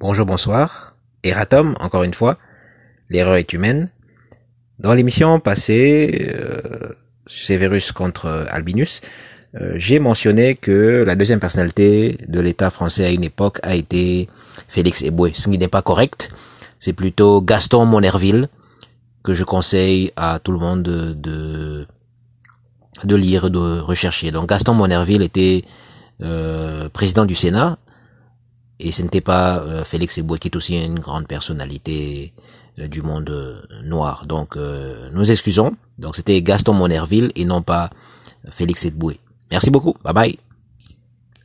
bonjour, bonsoir. Eratom, encore une fois, l'erreur est humaine. Dans l'émission passée, euh, Severus contre Albinus, euh, j'ai mentionné que la deuxième personnalité de l'État français à une époque a été Félix Eboué, ce qui n'est pas correct. C'est plutôt Gaston Monerville que je conseille à tout le monde de, de, de lire, de rechercher. Donc Gaston Monerville était euh, président du Sénat et ce n'était pas euh, Félix Eboué qui est aussi une grande personnalité euh, du monde noir. Donc nous excusons. Donc c'était Gaston Monerville et non pas Félix Eboué. Merci beaucoup. Bye bye.